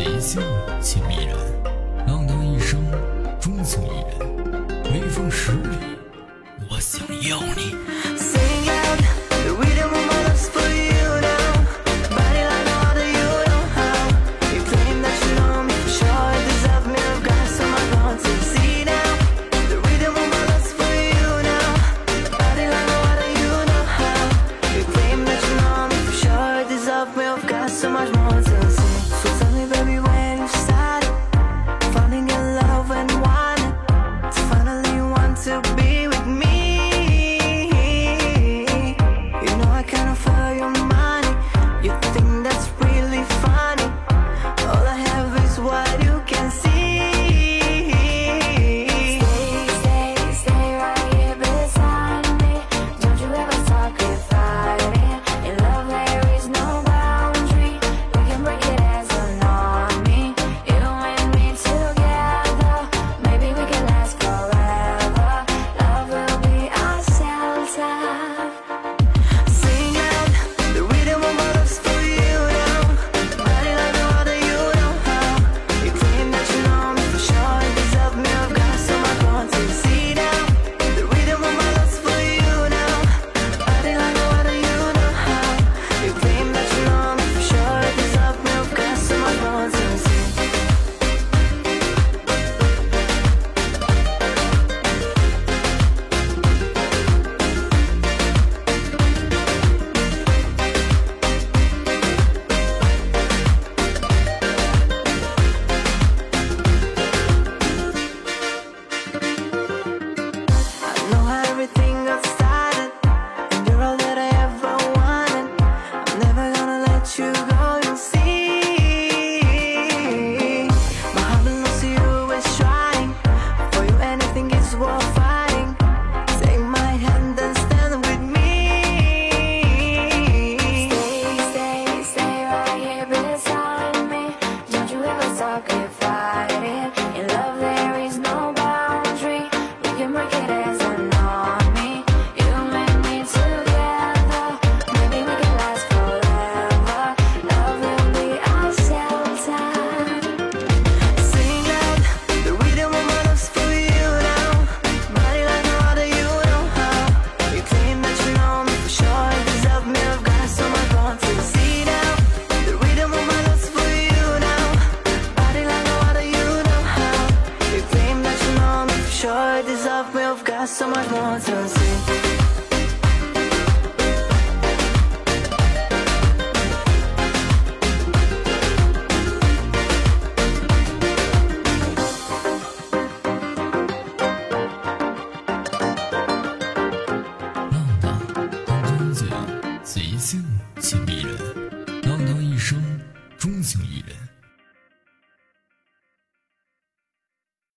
理性且迷人，浪荡一生，忠情一人，微风十里，我想要你。So tell me, baby, everything got started. And you're all that I ever wanted. I'm never gonna let you go, you see. My heart belongs to you, trying. For you, anything is worth fighting. Take my hand and stand with me. Stay, stay, stay right here beside me. Don't you ever 浪大不干净，急性且逼人。浪涛一生忠情于。